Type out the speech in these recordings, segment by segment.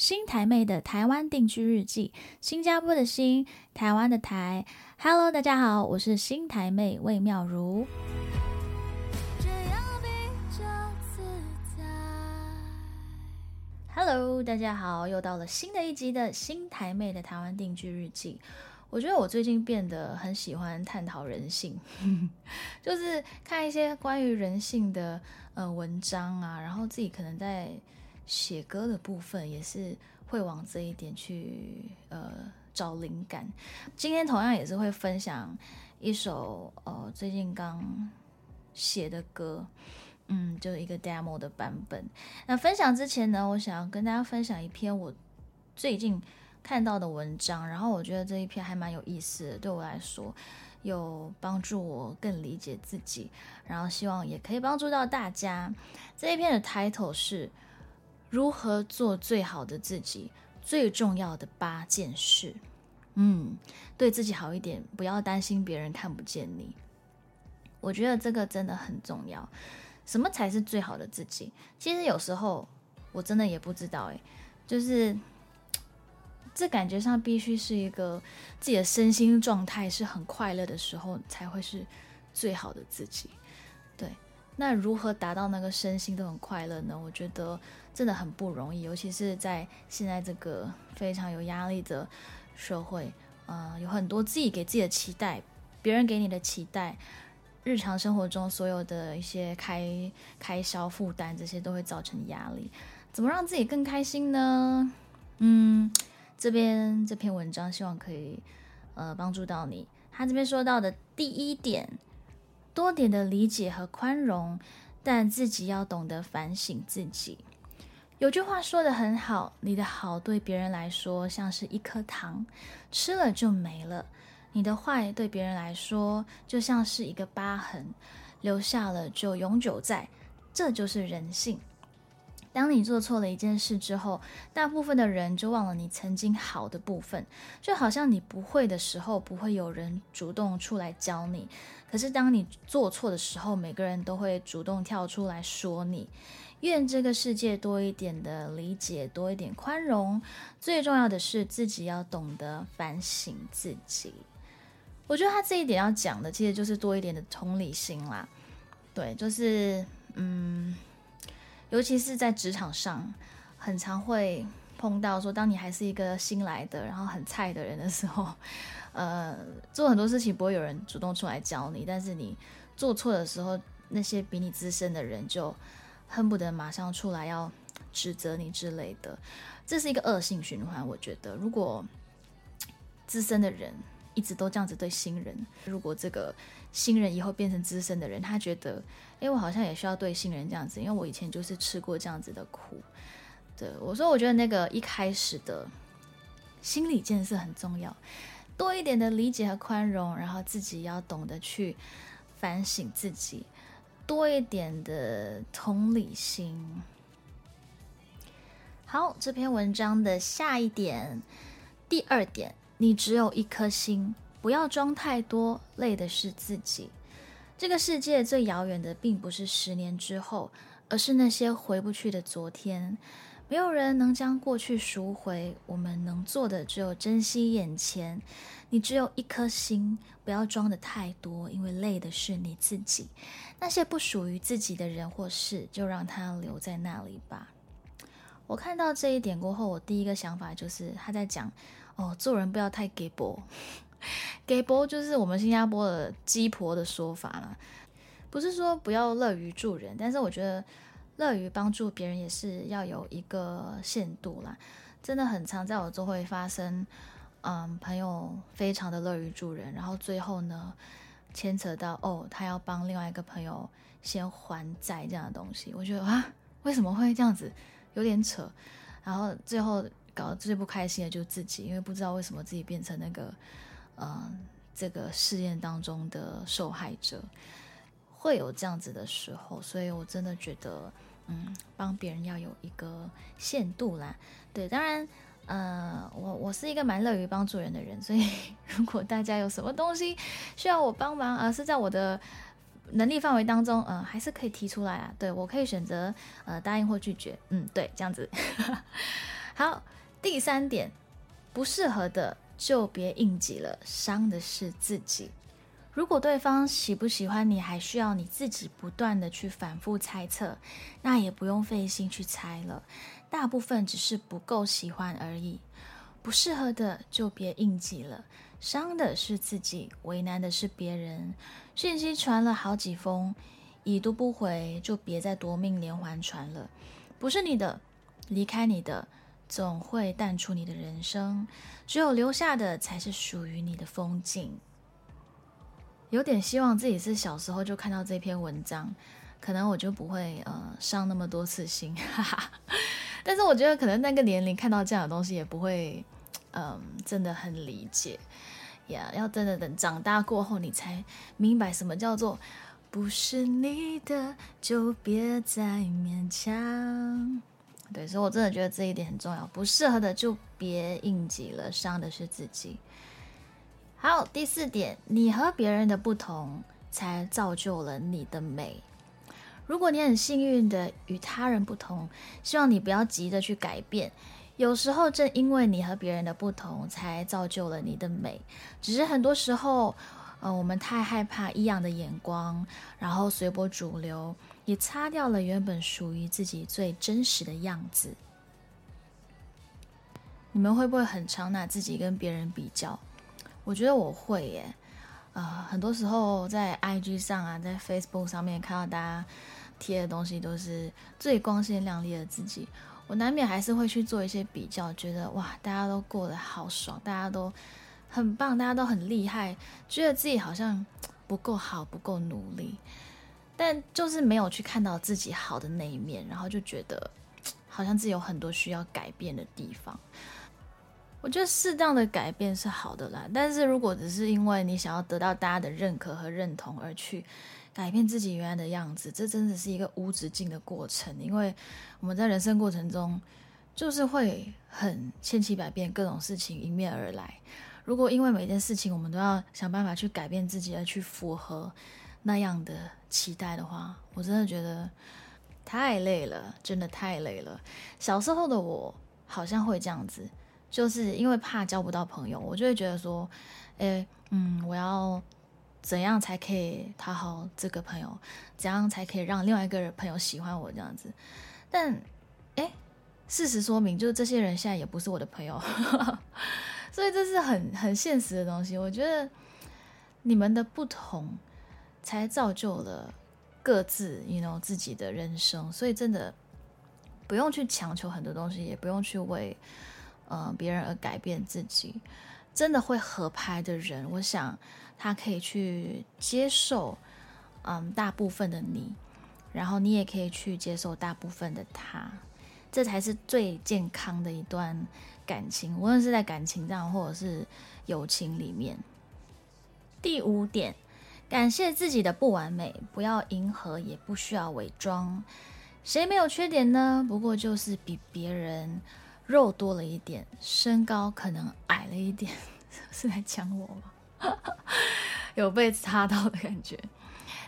新台妹的台湾定居日记，新加坡的新，台湾的台。Hello，大家好，我是新台妹魏妙如。Hello，大家好，又到了新的一集的新台妹的台湾定居日记。我觉得我最近变得很喜欢探讨人性，就是看一些关于人性的呃文章啊，然后自己可能在。写歌的部分也是会往这一点去呃找灵感。今天同样也是会分享一首呃最近刚写的歌，嗯，就是一个 demo 的版本。那分享之前呢，我想要跟大家分享一篇我最近看到的文章，然后我觉得这一篇还蛮有意思的，对我来说有帮助我更理解自己，然后希望也可以帮助到大家。这一篇的 title 是。如何做最好的自己？最重要的八件事。嗯，对自己好一点，不要担心别人看不见你。我觉得这个真的很重要。什么才是最好的自己？其实有时候我真的也不知道。诶，就是这感觉上必须是一个自己的身心状态是很快乐的时候，才会是最好的自己。对。那如何达到那个身心都很快乐呢？我觉得真的很不容易，尤其是在现在这个非常有压力的社会，啊，有很多自己给自己的期待，别人给你的期待，日常生活中所有的一些开开销负担，这些都会造成压力。怎么让自己更开心呢？嗯，这边这篇文章希望可以呃帮助到你。他这边说到的第一点。多点的理解和宽容，但自己要懂得反省自己。有句话说的很好，你的好对别人来说像是一颗糖，吃了就没了；你的坏对别人来说就像是一个疤痕，留下了就永久在。这就是人性。当你做错了一件事之后，大部分的人就忘了你曾经好的部分，就好像你不会的时候，不会有人主动出来教你。可是当你做错的时候，每个人都会主动跳出来说你。愿这个世界多一点的理解，多一点宽容。最重要的是自己要懂得反省自己。我觉得他这一点要讲的，其实就是多一点的同理心啦。对，就是嗯。尤其是在职场上，很常会碰到说，当你还是一个新来的，然后很菜的人的时候，呃，做很多事情不会有人主动出来教你，但是你做错的时候，那些比你资深的人就恨不得马上出来要指责你之类的，这是一个恶性循环。我觉得，如果资深的人一直都这样子对新人，如果这个新人以后变成资深的人，他觉得。哎我好像也需要对新人这样子，因为我以前就是吃过这样子的苦。对我说，我觉得那个一开始的心理建设很重要，多一点的理解和宽容，然后自己要懂得去反省自己，多一点的同理心。好，这篇文章的下一点，第二点，你只有一颗心，不要装太多，累的是自己。这个世界最遥远的，并不是十年之后，而是那些回不去的昨天。没有人能将过去赎回，我们能做的只有珍惜眼前。你只有一颗心，不要装的太多，因为累的是你自己。那些不属于自己的人或事，就让它留在那里吧。我看到这一点过后，我第一个想法就是他在讲哦，做人不要太给薄。给波就是我们新加坡的鸡婆的说法啦，不是说不要乐于助人，但是我觉得乐于帮助别人也是要有一个限度啦。真的很常在我周会发生，嗯，朋友非常的乐于助人，然后最后呢牵扯到哦，他要帮另外一个朋友先还债这样的东西，我觉得啊，为什么会这样子，有点扯，然后最后搞得最不开心的就是自己，因为不知道为什么自己变成那个。嗯，这个试验当中的受害者会有这样子的时候，所以我真的觉得，嗯，帮别人要有一个限度啦。对，当然，呃，我我是一个蛮乐于帮助人的人，所以如果大家有什么东西需要我帮忙，而是在我的能力范围当中，嗯，还是可以提出来啊。对我可以选择呃答应或拒绝，嗯，对，这样子。好，第三点，不适合的就别应急了，伤的是自己。如果对方喜不喜欢你，还需要你自己不断的去反复猜测，那也不用费心去猜了。大部分只是不够喜欢而已，不适合的就别应急了，伤的是自己，为难的是别人。信息传了好几封，已读不回，就别再夺命连环传了。不是你的，离开你的，总会淡出你的人生，只有留下的才是属于你的风景。有点希望自己是小时候就看到这篇文章，可能我就不会呃伤那么多次心，哈哈。但是我觉得可能那个年龄看到这样的东西也不会，嗯，真的很理解呀。要真的等长大过后，你才明白什么叫做不是你的就别再勉强。对，所以我真的觉得这一点很重要，不适合的就别应急了，伤的是自己。好，第四点，你和别人的不同，才造就了你的美。如果你很幸运的与他人不同，希望你不要急着去改变。有时候，正因为你和别人的不同，才造就了你的美。只是很多时候，呃，我们太害怕异样的眼光，然后随波逐流，也擦掉了原本属于自己最真实的样子。你们会不会很常拿自己跟别人比较？我觉得我会耶，啊，很多时候在 IG 上啊，在 Facebook 上面看到大家贴的东西都是最光鲜亮丽的自己，我难免还是会去做一些比较，觉得哇，大家都过得好爽，大家都很棒，大家都很厉害，觉得自己好像 不够好，不够努力，但就是没有去看到自己好的那一面，然后就觉得 好像自己有很多需要改变的地方。我觉得适当的改变是好的啦，但是如果只是因为你想要得到大家的认可和认同而去改变自己原来的样子，这真的是一个无止境的过程。因为我们在人生过程中，就是会很千奇百变，各种事情迎面而来。如果因为每件事情我们都要想办法去改变自己，而去符合那样的期待的话，我真的觉得太累了，真的太累了。小时候的我好像会这样子。就是因为怕交不到朋友，我就会觉得说，诶，嗯，我要怎样才可以讨好这个朋友？怎样才可以让另外一个人朋友喜欢我这样子？但，诶，事实说明，就是这些人现在也不是我的朋友，所以这是很很现实的东西。我觉得你们的不同，才造就了各自，you know 自己的人生。所以真的不用去强求很多东西，也不用去为。呃，别人而改变自己，真的会合拍的人，我想他可以去接受，嗯，大部分的你，然后你也可以去接受大部分的他，这才是最健康的一段感情，无论是在感情上或者是友情里面。第五点，感谢自己的不完美，不要迎合，也不需要伪装。谁没有缺点呢？不过就是比别人。肉多了一点，身高可能矮了一点，是在讲我吗？有被插到的感觉，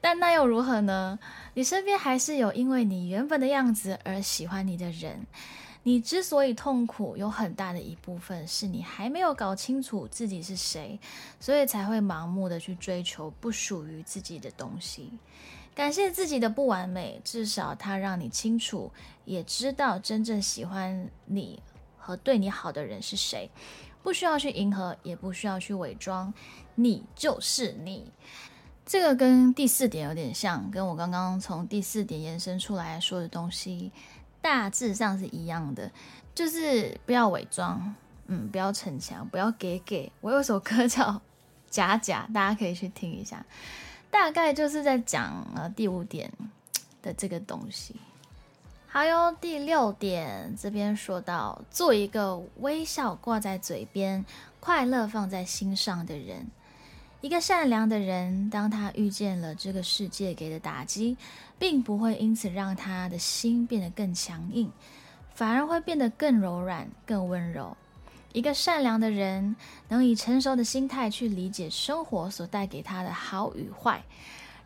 但那又如何呢？你身边还是有因为你原本的样子而喜欢你的人。你之所以痛苦，有很大的一部分是你还没有搞清楚自己是谁，所以才会盲目的去追求不属于自己的东西。感谢自己的不完美，至少它让你清楚，也知道真正喜欢你和对你好的人是谁，不需要去迎合，也不需要去伪装，你就是你。这个跟第四点有点像，跟我刚刚从第四点延伸出来说的东西大致上是一样的，就是不要伪装，嗯，不要逞强，不要给给。我有首歌叫《假假》，大家可以去听一下。大概就是在讲呃第五点的这个东西。还有第六点，这边说到做一个微笑挂在嘴边、快乐放在心上的人。一个善良的人，当他遇见了这个世界给的打击，并不会因此让他的心变得更强硬，反而会变得更柔软、更温柔。一个善良的人，能以成熟的心态去理解生活所带给他的好与坏。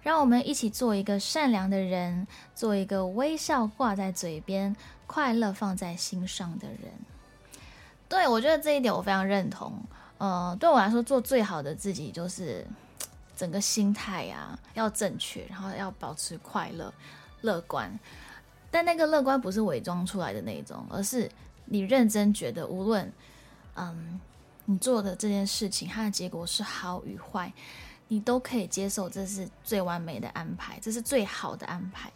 让我们一起做一个善良的人，做一个微笑挂在嘴边、快乐放在心上的人。对我觉得这一点我非常认同。呃，对我来说，做最好的自己就是整个心态啊要正确，然后要保持快乐、乐观。但那个乐观不是伪装出来的那种，而是你认真觉得，无论嗯你做的这件事情，它的结果是好与坏，你都可以接受，这是最完美的安排，这是最好的安排。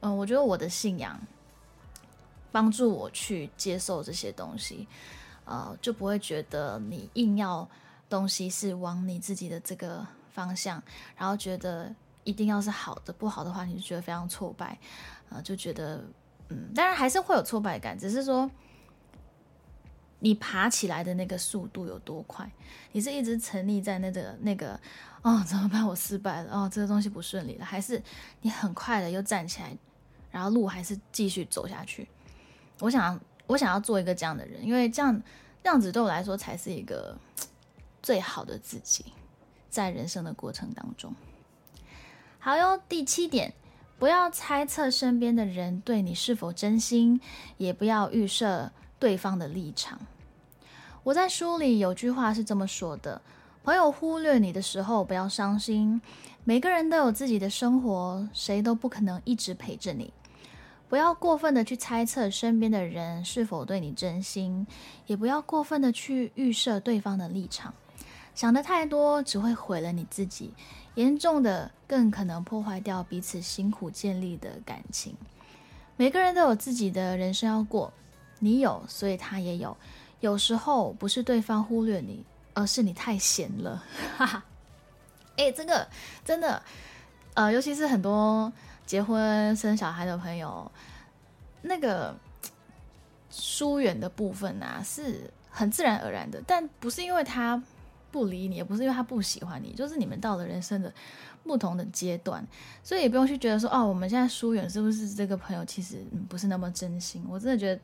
嗯，我觉得我的信仰帮助我去接受这些东西，呃，就不会觉得你硬要东西是往你自己的这个方向，然后觉得一定要是好的，不好的话你就觉得非常挫败，啊，就觉得嗯，当然还是会有挫败感，只是说你爬起来的那个速度有多快，你是一直沉溺在那个那个哦怎么办我失败了哦这个东西不顺利了，还是你很快的又站起来。然后路还是继续走下去。我想，我想要做一个这样的人，因为这样这样子对我来说才是一个 最好的自己，在人生的过程当中。好哟，第七点，不要猜测身边的人对你是否真心，也不要预设对方的立场。我在书里有句话是这么说的：朋友忽略你的时候，不要伤心。每个人都有自己的生活，谁都不可能一直陪着你。不要过分的去猜测身边的人是否对你真心，也不要过分的去预设对方的立场。想的太多只会毁了你自己，严重的更可能破坏掉彼此辛苦建立的感情。每个人都有自己的人生要过，你有，所以他也有。有时候不是对方忽略你，而是你太闲了。哈哈，哎，这个真的，呃，尤其是很多。结婚生小孩的朋友，那个疏远的部分啊，是很自然而然的，但不是因为他不理你，也不是因为他不喜欢你，就是你们到了人生的不同的阶段，所以也不用去觉得说，哦，我们现在疏远是不是这个朋友其实不是那么真心？我真的觉得，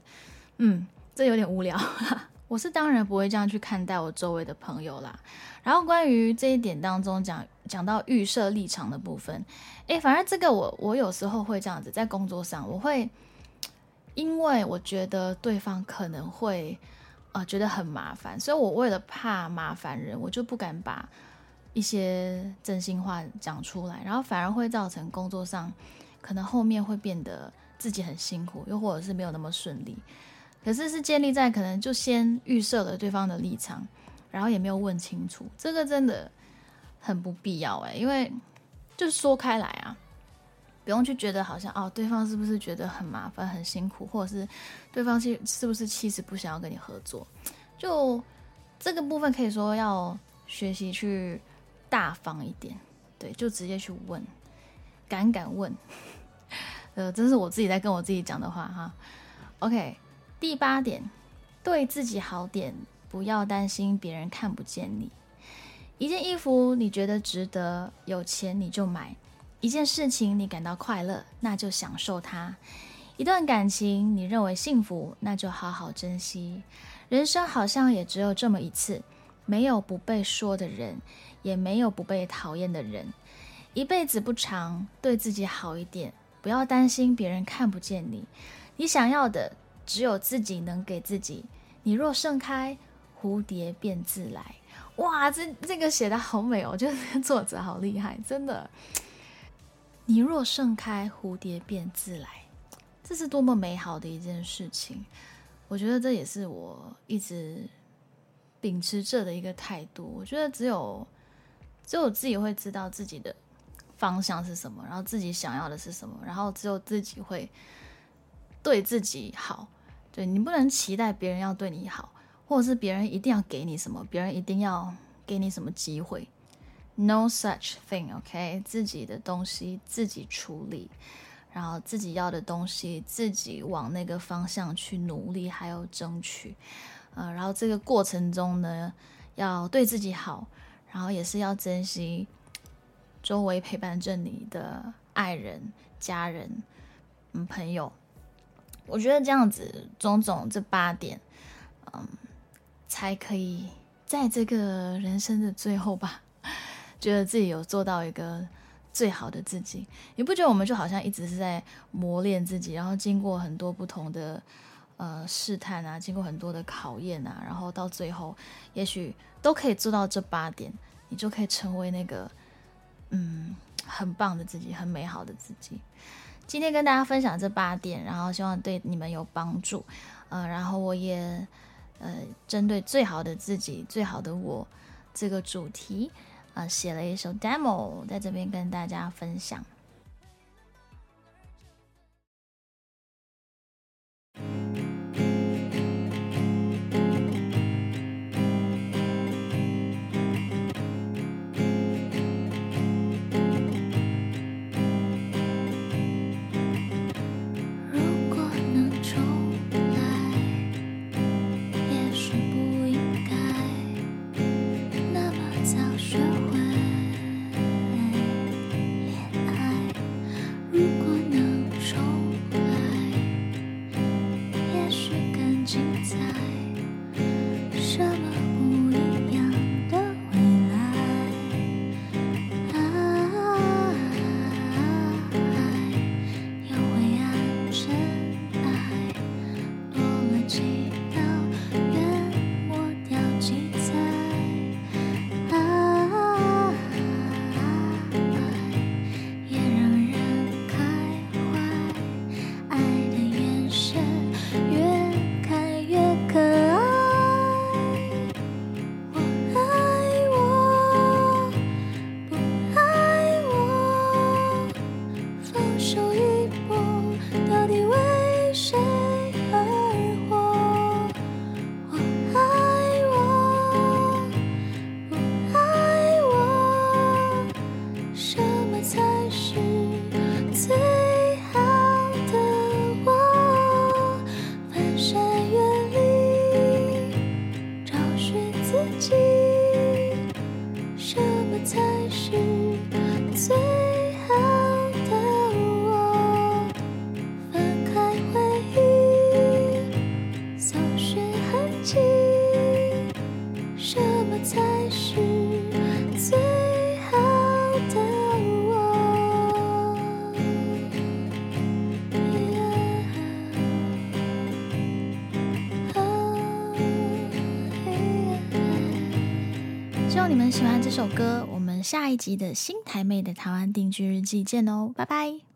嗯，这有点无聊。我是当然不会这样去看待我周围的朋友啦。然后关于这一点当中讲讲到预设立场的部分，诶，反而这个我我有时候会这样子，在工作上我会，因为我觉得对方可能会呃觉得很麻烦，所以我为了怕麻烦人，我就不敢把一些真心话讲出来，然后反而会造成工作上可能后面会变得自己很辛苦，又或者是没有那么顺利。可是是建立在可能就先预设了对方的立场，然后也没有问清楚，这个真的很不必要诶，因为就说开来啊，不用去觉得好像哦，对方是不是觉得很麻烦、很辛苦，或者是对方是是不是其实不想要跟你合作，就这个部分可以说要学习去大方一点，对，就直接去问，敢敢问，呃，这是我自己在跟我自己讲的话哈，OK。第八点，对自己好点，不要担心别人看不见你。一件衣服你觉得值得，有钱你就买；一件事情你感到快乐，那就享受它；一段感情你认为幸福，那就好好珍惜。人生好像也只有这么一次，没有不被说的人，也没有不被讨厌的人。一辈子不长，对自己好一点，不要担心别人看不见你。你想要的。只有自己能给自己。你若盛开，蝴蝶便自来。哇，这这个写的好美哦！我觉得作者好厉害，真的。你若盛开，蝴蝶便自来，这是多么美好的一件事情。我觉得这也是我一直秉持着的一个态度。我觉得只有只有自己会知道自己的方向是什么，然后自己想要的是什么，然后只有自己会。对自己好，对你不能期待别人要对你好，或者是别人一定要给你什么，别人一定要给你什么机会，no such thing，OK，自己的东西自己处理，然后自己要的东西自己往那个方向去努力，还有争取，呃，然后这个过程中呢，要对自己好，然后也是要珍惜周围陪伴着你的爱人、家人、嗯朋友。我觉得这样子种种这八点，嗯，才可以在这个人生的最后吧，觉得自己有做到一个最好的自己。你不觉得我们就好像一直是在磨练自己，然后经过很多不同的呃试探啊，经过很多的考验啊，然后到最后，也许都可以做到这八点，你就可以成为那个嗯很棒的自己，很美好的自己。今天跟大家分享这八点，然后希望对你们有帮助。呃，然后我也呃针对最好的自己、最好的我这个主题，呃写了一首 demo，在这边跟大家分享。首歌，我们下一集的新台妹的台湾定居日记见哦，拜拜。